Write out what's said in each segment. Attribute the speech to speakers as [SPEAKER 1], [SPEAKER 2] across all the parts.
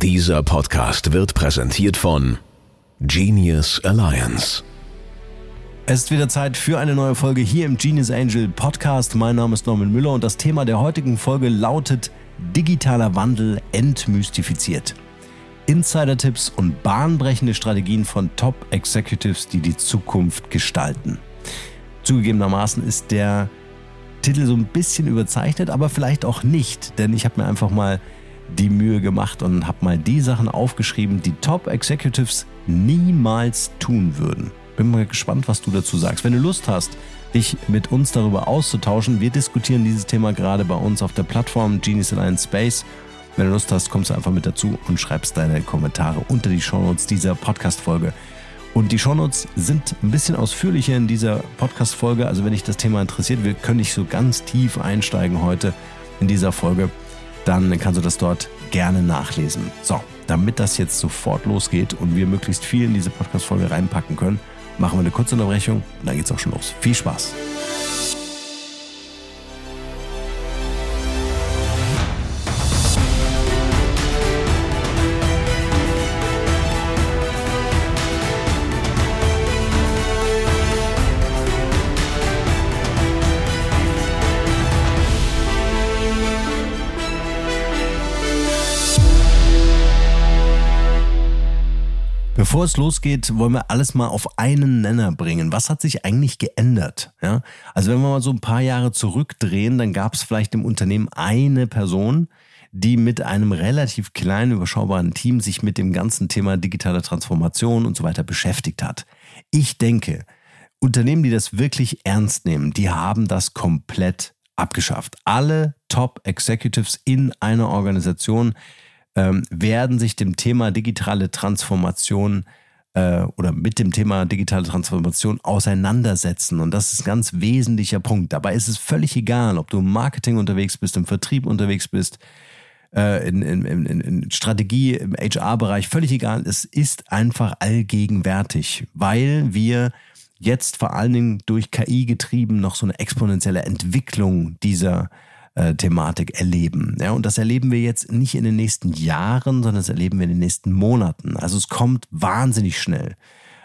[SPEAKER 1] Dieser Podcast wird präsentiert von Genius Alliance.
[SPEAKER 2] Es ist wieder Zeit für eine neue Folge hier im Genius Angel Podcast. Mein Name ist Norman Müller und das Thema der heutigen Folge lautet Digitaler Wandel entmystifiziert. Insider-Tipps und bahnbrechende Strategien von Top-Executives, die die Zukunft gestalten. Zugegebenermaßen ist der Titel so ein bisschen überzeichnet, aber vielleicht auch nicht, denn ich habe mir einfach mal die Mühe gemacht und habe mal die Sachen aufgeschrieben, die Top-Executives niemals tun würden. Bin mal gespannt, was du dazu sagst. Wenn du Lust hast, dich mit uns darüber auszutauschen, wir diskutieren dieses Thema gerade bei uns auf der Plattform Genius Alliance Space. Wenn du Lust hast, kommst du einfach mit dazu und schreibst deine Kommentare unter die Shownotes dieser Podcast-Folge. Und die Shownotes sind ein bisschen ausführlicher in dieser Podcast-Folge. Also wenn dich das Thema interessiert, wir können nicht so ganz tief einsteigen heute in dieser Folge. Dann kannst du das dort gerne nachlesen. So, damit das jetzt sofort losgeht und wir möglichst viel in diese Podcast-Folge reinpacken können, machen wir eine kurze Unterbrechung und dann geht's auch schon los. Viel Spaß! Bevor es losgeht, wollen wir alles mal auf einen Nenner bringen. Was hat sich eigentlich geändert? Ja? Also wenn wir mal so ein paar Jahre zurückdrehen, dann gab es vielleicht im Unternehmen eine Person, die mit einem relativ kleinen, überschaubaren Team sich mit dem ganzen Thema digitale Transformation und so weiter beschäftigt hat. Ich denke, Unternehmen, die das wirklich ernst nehmen, die haben das komplett abgeschafft. Alle Top-Executives in einer Organisation ähm, werden sich dem Thema digitale Transformation äh, oder mit dem Thema digitale Transformation auseinandersetzen. Und das ist ein ganz wesentlicher Punkt. Dabei ist es völlig egal, ob du im Marketing unterwegs bist, im Vertrieb unterwegs bist, äh, in, in, in, in Strategie, im HR-Bereich, völlig egal. Es ist einfach allgegenwärtig, weil wir jetzt vor allen Dingen durch KI getrieben noch so eine exponentielle Entwicklung dieser äh, Thematik erleben. Ja, und das erleben wir jetzt nicht in den nächsten Jahren, sondern das erleben wir in den nächsten Monaten. Also es kommt wahnsinnig schnell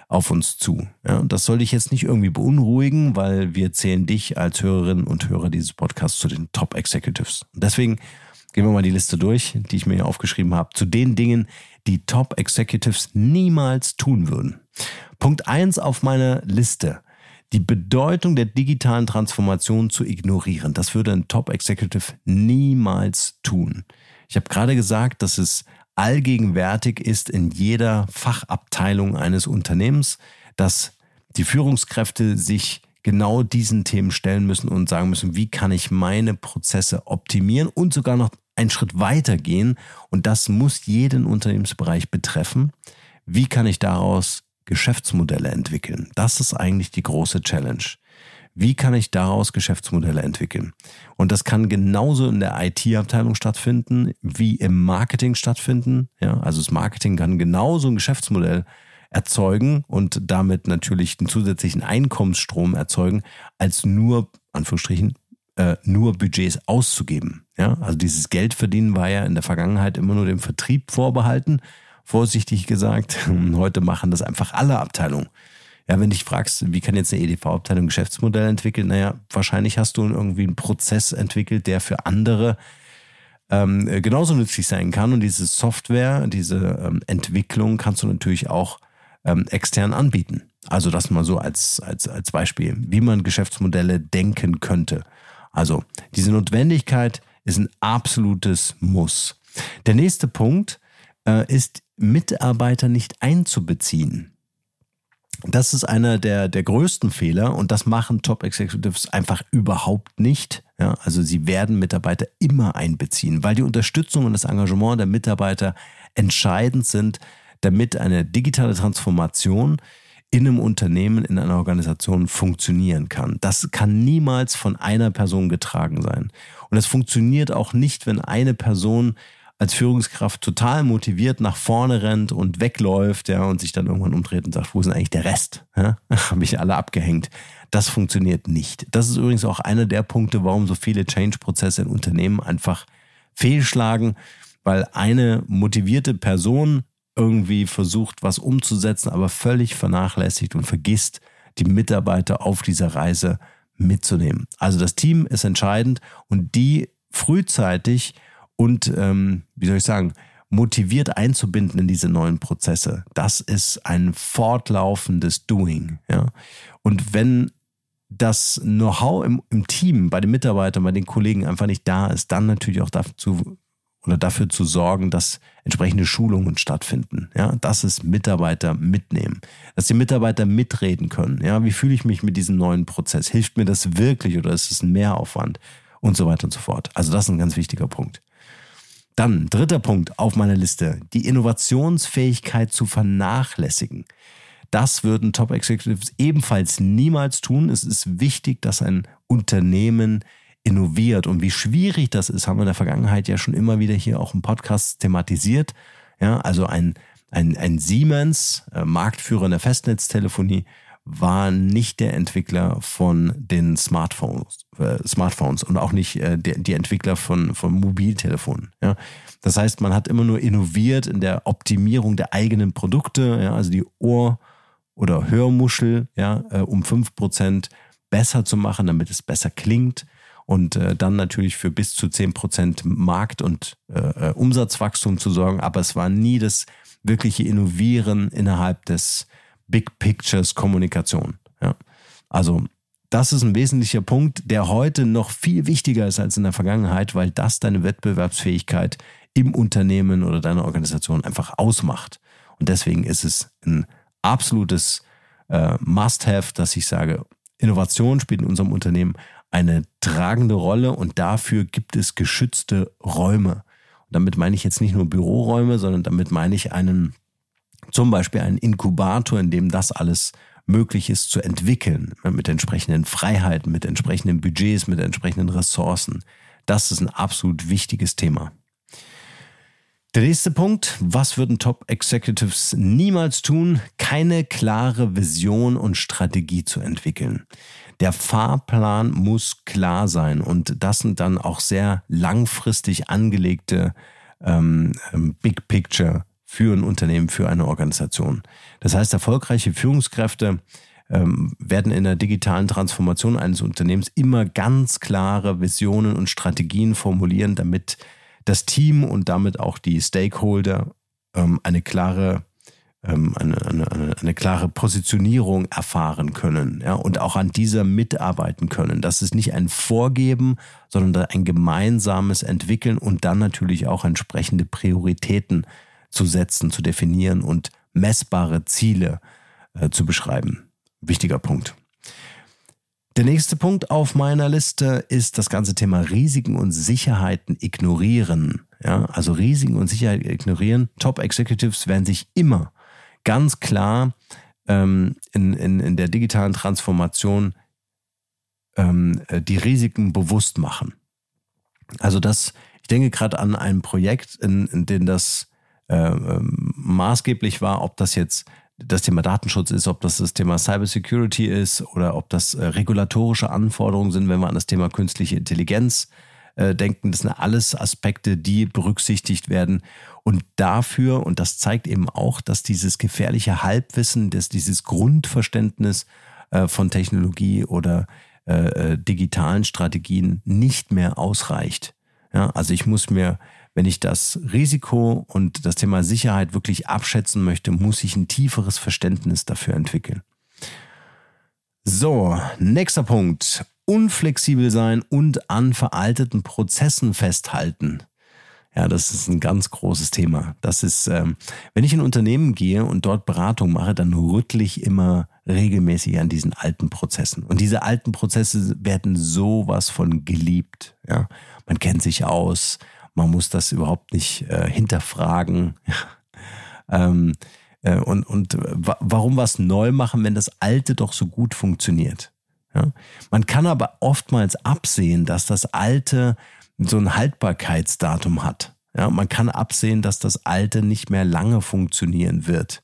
[SPEAKER 2] auf uns zu. Ja, und das soll dich jetzt nicht irgendwie beunruhigen, weil wir zählen dich als Hörerin und Hörer dieses Podcasts zu den Top Executives. Deswegen gehen wir mal die Liste durch, die ich mir hier aufgeschrieben habe, zu den Dingen, die Top Executives niemals tun würden. Punkt eins auf meiner Liste die Bedeutung der digitalen Transformation zu ignorieren. Das würde ein Top-Executive niemals tun. Ich habe gerade gesagt, dass es allgegenwärtig ist in jeder Fachabteilung eines Unternehmens, dass die Führungskräfte sich genau diesen Themen stellen müssen und sagen müssen, wie kann ich meine Prozesse optimieren und sogar noch einen Schritt weiter gehen. Und das muss jeden Unternehmensbereich betreffen. Wie kann ich daraus Geschäftsmodelle entwickeln? Das ist eigentlich die große Challenge. Wie kann ich daraus Geschäftsmodelle entwickeln? Und das kann genauso in der IT-Abteilung stattfinden, wie im Marketing stattfinden. Ja, also das Marketing kann genauso ein Geschäftsmodell erzeugen und damit natürlich einen zusätzlichen Einkommensstrom erzeugen, als nur, Anführungsstrichen, äh, nur Budgets auszugeben. Ja, also dieses Geldverdienen war ja in der Vergangenheit immer nur dem Vertrieb vorbehalten vorsichtig gesagt. Heute machen das einfach alle Abteilungen. Ja, wenn dich fragst, wie kann jetzt eine EDV-Abteilung Geschäftsmodell entwickeln, naja, wahrscheinlich hast du irgendwie einen Prozess entwickelt, der für andere ähm, genauso nützlich sein kann. Und diese Software, diese ähm, Entwicklung kannst du natürlich auch ähm, extern anbieten. Also das mal so als, als, als Beispiel, wie man Geschäftsmodelle denken könnte. Also diese Notwendigkeit ist ein absolutes Muss. Der nächste Punkt äh, ist Mitarbeiter nicht einzubeziehen. Das ist einer der, der größten Fehler und das machen Top Executives einfach überhaupt nicht. Ja, also sie werden Mitarbeiter immer einbeziehen, weil die Unterstützung und das Engagement der Mitarbeiter entscheidend sind, damit eine digitale Transformation in einem Unternehmen, in einer Organisation funktionieren kann. Das kann niemals von einer Person getragen sein. Und es funktioniert auch nicht, wenn eine Person als Führungskraft total motiviert nach vorne rennt und wegläuft, ja, und sich dann irgendwann umdreht und sagt, wo ist eigentlich der Rest? Ja? Habe ich alle abgehängt. Das funktioniert nicht. Das ist übrigens auch einer der Punkte, warum so viele Change-Prozesse in Unternehmen einfach fehlschlagen, weil eine motivierte Person irgendwie versucht, was umzusetzen, aber völlig vernachlässigt und vergisst, die Mitarbeiter auf dieser Reise mitzunehmen. Also das Team ist entscheidend und die frühzeitig und, ähm, wie soll ich sagen, motiviert einzubinden in diese neuen Prozesse. Das ist ein fortlaufendes Doing. Ja? Und wenn das Know-how im, im, Team, bei den Mitarbeitern, bei den Kollegen einfach nicht da ist, dann natürlich auch dazu oder dafür zu sorgen, dass entsprechende Schulungen stattfinden. Ja, das ist Mitarbeiter mitnehmen, dass die Mitarbeiter mitreden können. Ja, wie fühle ich mich mit diesem neuen Prozess? Hilft mir das wirklich oder ist es ein Mehraufwand? Und so weiter und so fort. Also das ist ein ganz wichtiger Punkt. Dann dritter Punkt auf meiner Liste, die Innovationsfähigkeit zu vernachlässigen. Das würden Top Executives ebenfalls niemals tun. Es ist wichtig, dass ein Unternehmen innoviert. Und wie schwierig das ist, haben wir in der Vergangenheit ja schon immer wieder hier auch im Podcast thematisiert. Ja, also ein, ein, ein Siemens, äh, Marktführer in der Festnetztelefonie, war nicht der Entwickler von den Smartphones, äh, Smartphones und auch nicht äh, der, die Entwickler von, von Mobiltelefonen. Ja. Das heißt, man hat immer nur innoviert in der Optimierung der eigenen Produkte, ja, also die Ohr- oder Hörmuschel, ja, äh, um fünf Prozent besser zu machen, damit es besser klingt und äh, dann natürlich für bis zu 10% Markt- und äh, äh, Umsatzwachstum zu sorgen. Aber es war nie das wirkliche Innovieren innerhalb des Big Pictures Kommunikation. Ja. Also das ist ein wesentlicher Punkt, der heute noch viel wichtiger ist als in der Vergangenheit, weil das deine Wettbewerbsfähigkeit im Unternehmen oder deiner Organisation einfach ausmacht. Und deswegen ist es ein absolutes äh, Must-Have, dass ich sage, Innovation spielt in unserem Unternehmen eine tragende Rolle und dafür gibt es geschützte Räume. Und damit meine ich jetzt nicht nur Büroräume, sondern damit meine ich einen, zum Beispiel einen Inkubator, in dem das alles möglich ist zu entwickeln, mit entsprechenden Freiheiten, mit entsprechenden Budgets, mit entsprechenden Ressourcen. Das ist ein absolut wichtiges Thema. Der nächste Punkt, was würden Top Executives niemals tun? Keine klare Vision und Strategie zu entwickeln. Der Fahrplan muss klar sein und das sind dann auch sehr langfristig angelegte ähm, ähm, Big Picture für ein Unternehmen, für eine Organisation. Das heißt, erfolgreiche Führungskräfte ähm, werden in der digitalen Transformation eines Unternehmens immer ganz klare Visionen und Strategien formulieren, damit das Team und damit auch die Stakeholder ähm, eine klare ähm, eine, eine, eine, eine klare Positionierung erfahren können ja, und auch an dieser mitarbeiten können. Das ist nicht ein Vorgeben, sondern ein gemeinsames Entwickeln und dann natürlich auch entsprechende Prioritäten zu setzen, zu definieren und messbare Ziele äh, zu beschreiben. Wichtiger Punkt. Der nächste Punkt auf meiner Liste ist das ganze Thema Risiken und Sicherheiten ignorieren. Ja, also Risiken und Sicherheit ignorieren. Top Executives werden sich immer ganz klar ähm, in, in, in der digitalen Transformation ähm, äh, die Risiken bewusst machen. Also das, ich denke gerade an ein Projekt, in, in dem das ähm, maßgeblich war, ob das jetzt das Thema Datenschutz ist, ob das das Thema Cybersecurity ist oder ob das äh, regulatorische Anforderungen sind, wenn wir an das Thema künstliche Intelligenz äh, denken. Das sind alles Aspekte, die berücksichtigt werden. Und dafür, und das zeigt eben auch, dass dieses gefährliche Halbwissen, dass dieses Grundverständnis äh, von Technologie oder äh, äh, digitalen Strategien nicht mehr ausreicht. Ja, also ich muss mir, wenn ich das Risiko und das Thema Sicherheit wirklich abschätzen möchte, muss ich ein tieferes Verständnis dafür entwickeln. So, nächster Punkt. Unflexibel sein und an veralteten Prozessen festhalten. Ja, das ist ein ganz großes Thema. Das ist, ähm, wenn ich in Unternehmen gehe und dort Beratung mache, dann rüttle ich immer regelmäßig an diesen alten Prozessen. Und diese alten Prozesse werden sowas von geliebt. Ja, man kennt sich aus, man muss das überhaupt nicht äh, hinterfragen. ähm, äh, und und warum was neu machen, wenn das Alte doch so gut funktioniert? Ja? Man kann aber oftmals absehen, dass das Alte so ein Haltbarkeitsdatum hat. Ja, man kann absehen, dass das Alte nicht mehr lange funktionieren wird.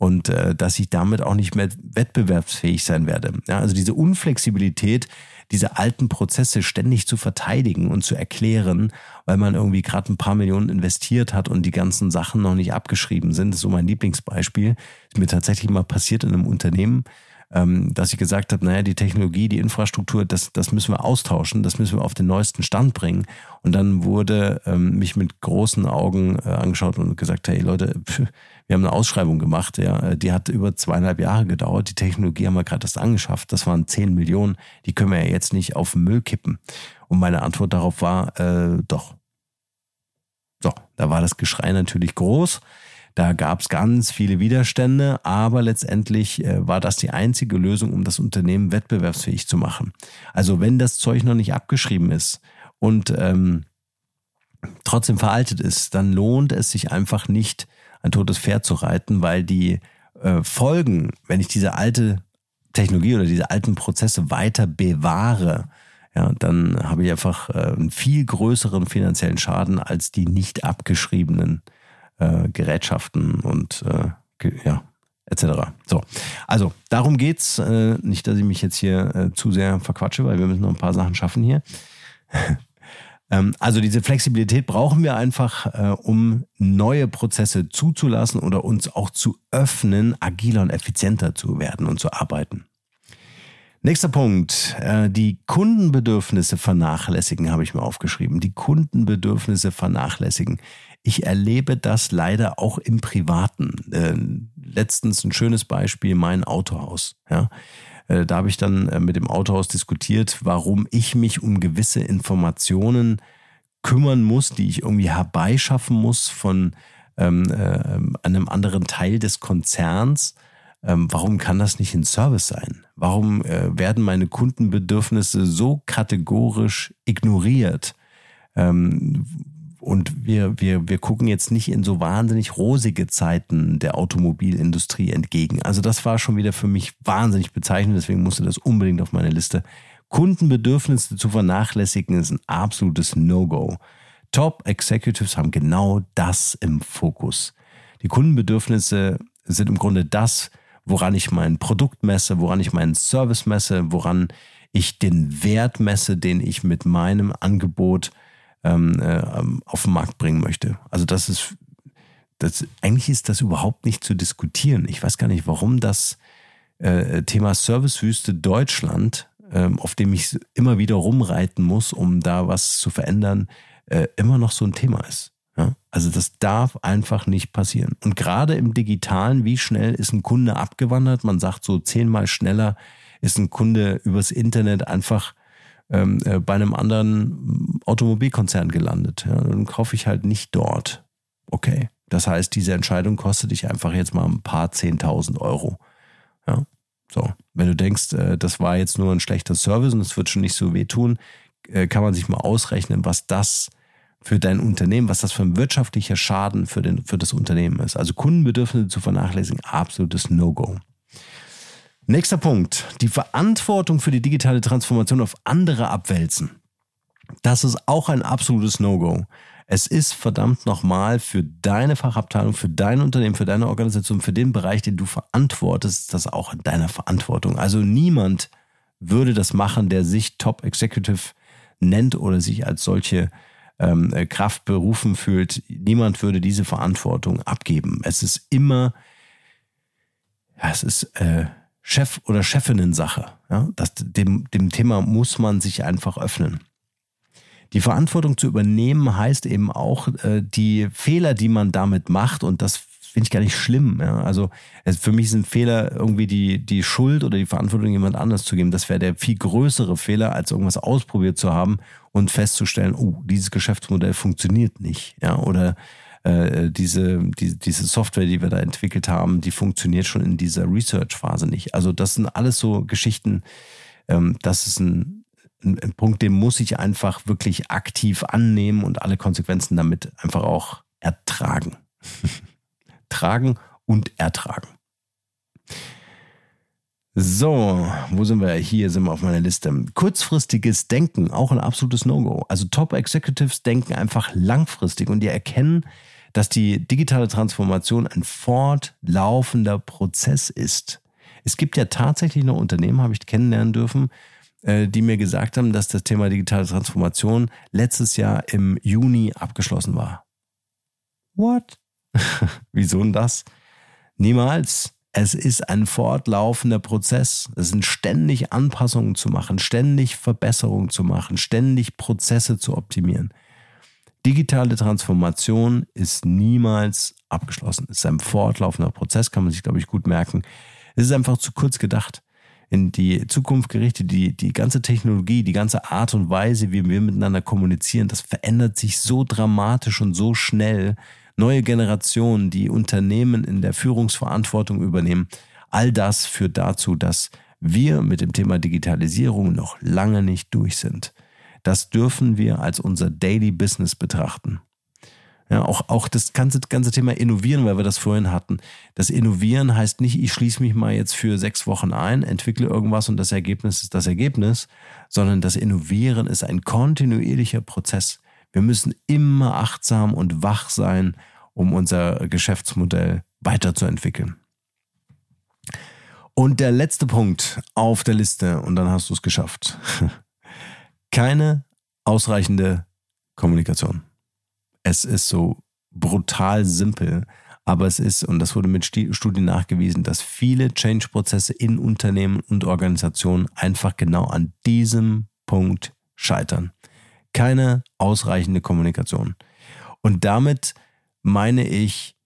[SPEAKER 2] Und äh, dass ich damit auch nicht mehr wettbewerbsfähig sein werde. Ja, also diese Unflexibilität, diese alten Prozesse ständig zu verteidigen und zu erklären, weil man irgendwie gerade ein paar Millionen investiert hat und die ganzen Sachen noch nicht abgeschrieben sind. Das ist so mein Lieblingsbeispiel. Ist mir tatsächlich mal passiert in einem Unternehmen ähm, dass ich gesagt habe, naja, die Technologie, die Infrastruktur, das, das müssen wir austauschen, das müssen wir auf den neuesten Stand bringen. Und dann wurde ähm, mich mit großen Augen äh, angeschaut und gesagt, hey Leute, pff, wir haben eine Ausschreibung gemacht, ja, die hat über zweieinhalb Jahre gedauert. Die Technologie haben wir gerade erst angeschafft. Das waren zehn Millionen. Die können wir ja jetzt nicht auf den Müll kippen. Und meine Antwort darauf war, äh, doch. So, da war das Geschrei natürlich groß. Da gab es ganz viele Widerstände, aber letztendlich äh, war das die einzige Lösung, um das Unternehmen wettbewerbsfähig zu machen. Also wenn das Zeug noch nicht abgeschrieben ist und ähm, trotzdem veraltet ist, dann lohnt es sich einfach nicht, ein totes Pferd zu reiten, weil die äh, Folgen, wenn ich diese alte Technologie oder diese alten Prozesse weiter bewahre, ja, dann habe ich einfach äh, einen viel größeren finanziellen Schaden als die nicht abgeschriebenen äh, Gerätschaften und äh, ja, etc. So, also darum geht's. Äh, nicht, dass ich mich jetzt hier äh, zu sehr verquatsche, weil wir müssen noch ein paar Sachen schaffen hier. Ähm, also diese Flexibilität brauchen wir einfach, äh, um neue Prozesse zuzulassen oder uns auch zu öffnen, agiler und effizienter zu werden und zu arbeiten. Nächster Punkt, äh, die Kundenbedürfnisse vernachlässigen, habe ich mir aufgeschrieben. Die Kundenbedürfnisse vernachlässigen. Ich erlebe das leider auch im Privaten. Äh, letztens ein schönes Beispiel, mein Autohaus. Äh, da habe ich dann mit dem Autohaus diskutiert, warum ich mich um gewisse Informationen kümmern muss, die ich irgendwie herbeischaffen muss von ähm, äh, einem anderen Teil des Konzerns ähm, warum kann das nicht ein Service sein? Warum äh, werden meine Kundenbedürfnisse so kategorisch ignoriert? Ähm, und wir, wir, wir gucken jetzt nicht in so wahnsinnig rosige Zeiten der Automobilindustrie entgegen. Also das war schon wieder für mich wahnsinnig bezeichnend, deswegen musste das unbedingt auf meine Liste. Kundenbedürfnisse zu vernachlässigen ist ein absolutes No-Go. Top Executives haben genau das im Fokus. Die Kundenbedürfnisse sind im Grunde das, woran ich mein Produkt messe, woran ich meinen Service messe, woran ich den Wert messe, den ich mit meinem Angebot ähm, äh, auf den Markt bringen möchte. Also das ist, das, eigentlich ist das überhaupt nicht zu diskutieren. Ich weiß gar nicht, warum das äh, Thema Servicewüste Deutschland, äh, auf dem ich immer wieder rumreiten muss, um da was zu verändern, äh, immer noch so ein Thema ist. Ja? Also das darf einfach nicht passieren. Und gerade im digitalen, wie schnell ist ein Kunde abgewandert? Man sagt so zehnmal schneller ist ein Kunde übers Internet einfach ähm, äh, bei einem anderen Automobilkonzern gelandet. Ja? Dann kaufe ich halt nicht dort. Okay. Das heißt, diese Entscheidung kostet dich einfach jetzt mal ein paar zehntausend Euro. Ja. So, wenn du denkst, äh, das war jetzt nur ein schlechter Service und es wird schon nicht so wehtun, äh, kann man sich mal ausrechnen, was das für dein Unternehmen, was das für ein wirtschaftlicher Schaden für, den, für das Unternehmen ist. Also Kundenbedürfnisse zu vernachlässigen, absolutes No-Go. Nächster Punkt, die Verantwortung für die digitale Transformation auf andere abwälzen. Das ist auch ein absolutes No-Go. Es ist verdammt nochmal für deine Fachabteilung, für dein Unternehmen, für deine Organisation, für den Bereich, den du verantwortest, das auch in deiner Verantwortung. Also niemand würde das machen, der sich Top Executive nennt oder sich als solche ähm, äh, Kraft berufen fühlt, niemand würde diese Verantwortung abgeben. Es ist immer, ja, es ist äh, Chef- oder Chefinnen-Sache. Ja? Das, dem, dem Thema muss man sich einfach öffnen. Die Verantwortung zu übernehmen heißt eben auch, äh, die Fehler, die man damit macht, und das finde ich gar nicht schlimm. Ja? Also für mich ein Fehler, irgendwie die, die Schuld oder die Verantwortung jemand anders zu geben. Das wäre der viel größere Fehler, als irgendwas ausprobiert zu haben und festzustellen, oh, dieses Geschäftsmodell funktioniert nicht. Ja? Oder äh, diese, die, diese Software, die wir da entwickelt haben, die funktioniert schon in dieser Research-Phase nicht. Also das sind alles so Geschichten, ähm, das ist ein, ein, ein Punkt, den muss ich einfach wirklich aktiv annehmen und alle Konsequenzen damit einfach auch ertragen. tragen und ertragen. So, wo sind wir? Hier sind wir auf meiner Liste. Kurzfristiges Denken, auch ein absolutes No-Go. Also Top Executives denken einfach langfristig und die erkennen, dass die digitale Transformation ein fortlaufender Prozess ist. Es gibt ja tatsächlich noch Unternehmen, habe ich kennenlernen dürfen, äh, die mir gesagt haben, dass das Thema digitale Transformation letztes Jahr im Juni abgeschlossen war. What? Wieso denn das? Niemals. Es ist ein fortlaufender Prozess. Es sind ständig Anpassungen zu machen, ständig Verbesserungen zu machen, ständig Prozesse zu optimieren. Digitale Transformation ist niemals abgeschlossen. Es ist ein fortlaufender Prozess, kann man sich, glaube ich, gut merken. Es ist einfach zu kurz gedacht. In die Zukunft gerichtet, die, die ganze Technologie, die ganze Art und Weise, wie wir miteinander kommunizieren, das verändert sich so dramatisch und so schnell. Neue Generationen, die Unternehmen in der Führungsverantwortung übernehmen, all das führt dazu, dass wir mit dem Thema Digitalisierung noch lange nicht durch sind. Das dürfen wir als unser Daily Business betrachten. Ja, auch, auch das ganze, ganze Thema Innovieren, weil wir das vorhin hatten. Das Innovieren heißt nicht, ich schließe mich mal jetzt für sechs Wochen ein, entwickle irgendwas und das Ergebnis ist das Ergebnis, sondern das Innovieren ist ein kontinuierlicher Prozess. Wir müssen immer achtsam und wach sein, um unser Geschäftsmodell weiterzuentwickeln. Und der letzte Punkt auf der Liste, und dann hast du es geschafft. Keine ausreichende Kommunikation. Es ist so brutal simpel, aber es ist, und das wurde mit Studien nachgewiesen, dass viele Change-Prozesse in Unternehmen und Organisationen einfach genau an diesem Punkt scheitern. Keine ausreichende Kommunikation. Und damit meine ich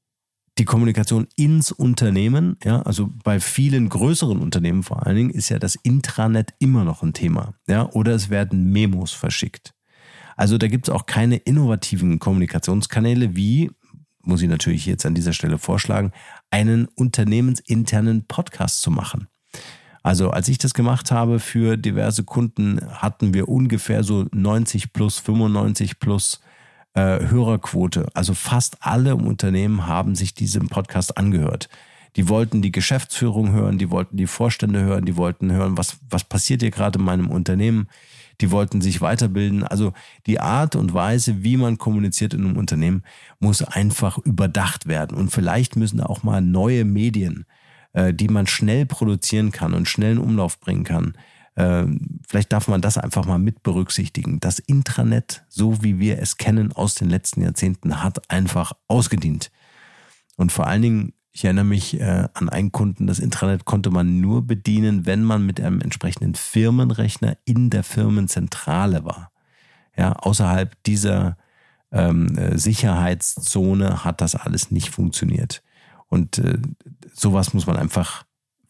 [SPEAKER 2] die Kommunikation ins Unternehmen. Ja, also bei vielen größeren Unternehmen vor allen Dingen ist ja das Intranet immer noch ein Thema. Ja, oder es werden Memos verschickt. Also da gibt es auch keine innovativen Kommunikationskanäle wie, muss ich natürlich jetzt an dieser Stelle vorschlagen, einen unternehmensinternen Podcast zu machen. Also als ich das gemacht habe für diverse Kunden, hatten wir ungefähr so 90 plus, 95 plus äh, Hörerquote. Also fast alle Unternehmen haben sich diesen Podcast angehört. Die wollten die Geschäftsführung hören, die wollten die Vorstände hören, die wollten hören, was, was passiert hier gerade in meinem Unternehmen die wollten sich weiterbilden. Also die Art und Weise, wie man kommuniziert in einem Unternehmen, muss einfach überdacht werden. Und vielleicht müssen auch mal neue Medien, äh, die man schnell produzieren kann und schnell in Umlauf bringen kann, vielleicht darf man das einfach mal mit berücksichtigen. Das Intranet, so wie wir es kennen aus den letzten Jahrzehnten, hat einfach ausgedient. Und vor allen Dingen ich erinnere mich äh, an einen Kunden, das Intranet konnte man nur bedienen, wenn man mit einem entsprechenden Firmenrechner in der Firmenzentrale war. Ja, außerhalb dieser ähm, äh, Sicherheitszone hat das alles nicht funktioniert. Und äh, sowas muss man einfach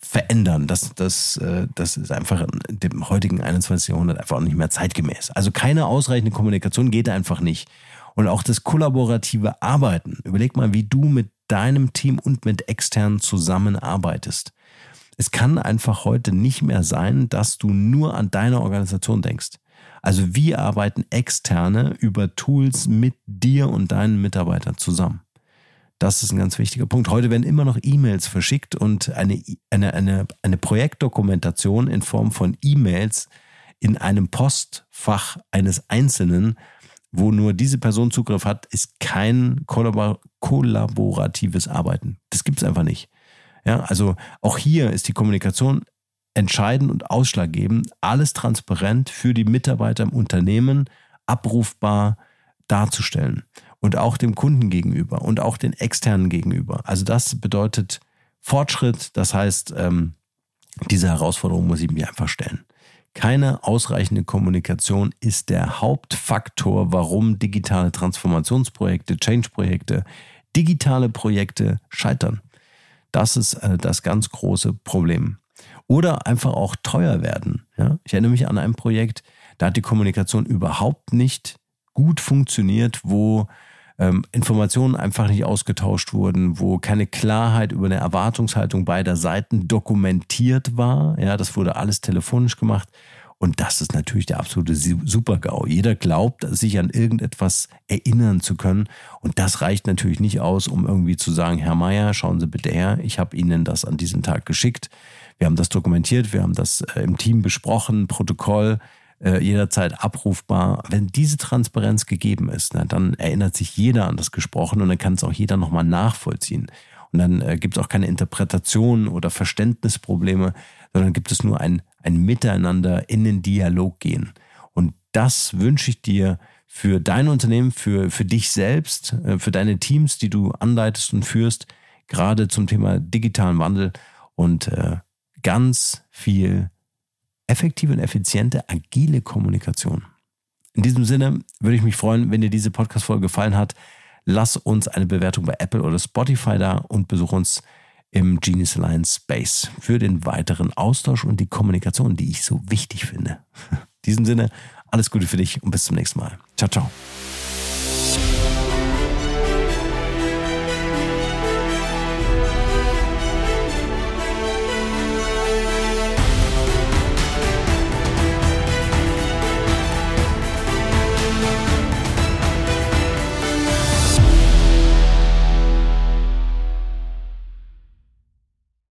[SPEAKER 2] verändern. Das, das, äh, das ist einfach in dem heutigen 21. Jahrhundert einfach auch nicht mehr zeitgemäß. Also keine ausreichende Kommunikation geht einfach nicht. Und auch das kollaborative Arbeiten. Überleg mal, wie du mit deinem Team und mit externen zusammenarbeitest. Es kann einfach heute nicht mehr sein, dass du nur an deine Organisation denkst. Also wie arbeiten Externe über Tools mit dir und deinen Mitarbeitern zusammen? Das ist ein ganz wichtiger Punkt. Heute werden immer noch E-Mails verschickt und eine, eine, eine, eine Projektdokumentation in Form von E-Mails in einem Postfach eines Einzelnen wo nur diese Person Zugriff hat, ist kein kollabor kollaboratives Arbeiten. Das gibt es einfach nicht. Ja, also auch hier ist die Kommunikation entscheidend und ausschlaggebend, alles transparent für die Mitarbeiter im Unternehmen abrufbar darzustellen und auch dem Kunden gegenüber und auch den externen gegenüber. Also das bedeutet Fortschritt, das heißt, ähm, diese Herausforderung muss ich mir einfach stellen. Keine ausreichende Kommunikation ist der Hauptfaktor, warum digitale Transformationsprojekte, Change-Projekte, digitale Projekte scheitern. Das ist äh, das ganz große Problem. Oder einfach auch teuer werden. Ja? Ich erinnere mich an ein Projekt, da hat die Kommunikation überhaupt nicht gut funktioniert, wo ähm, Informationen einfach nicht ausgetauscht wurden, wo keine Klarheit über eine Erwartungshaltung beider Seiten dokumentiert war. Ja, das wurde alles telefonisch gemacht. Und das ist natürlich der absolute Super-GAU. Jeder glaubt, sich an irgendetwas erinnern zu können. Und das reicht natürlich nicht aus, um irgendwie zu sagen, Herr Meier, schauen Sie bitte her, ich habe Ihnen das an diesem Tag geschickt. Wir haben das dokumentiert, wir haben das äh, im Team besprochen, Protokoll. Äh, jederzeit abrufbar. Wenn diese Transparenz gegeben ist, na, dann erinnert sich jeder an das Gesprochene und dann kann es auch jeder nochmal nachvollziehen. Und dann äh, gibt es auch keine Interpretation oder Verständnisprobleme, sondern gibt es nur ein, ein Miteinander in den Dialog gehen. Und das wünsche ich dir für dein Unternehmen, für, für dich selbst, äh, für deine Teams, die du anleitest und führst, gerade zum Thema digitalen Wandel und äh, ganz viel effektive und effiziente, agile Kommunikation. In diesem Sinne würde ich mich freuen, wenn dir diese Podcast-Folge gefallen hat. Lass uns eine Bewertung bei Apple oder Spotify da und besuch uns im Genius Alliance Space für den weiteren Austausch und die Kommunikation, die ich so wichtig finde. In diesem Sinne, alles Gute für dich und bis zum nächsten Mal. Ciao, ciao.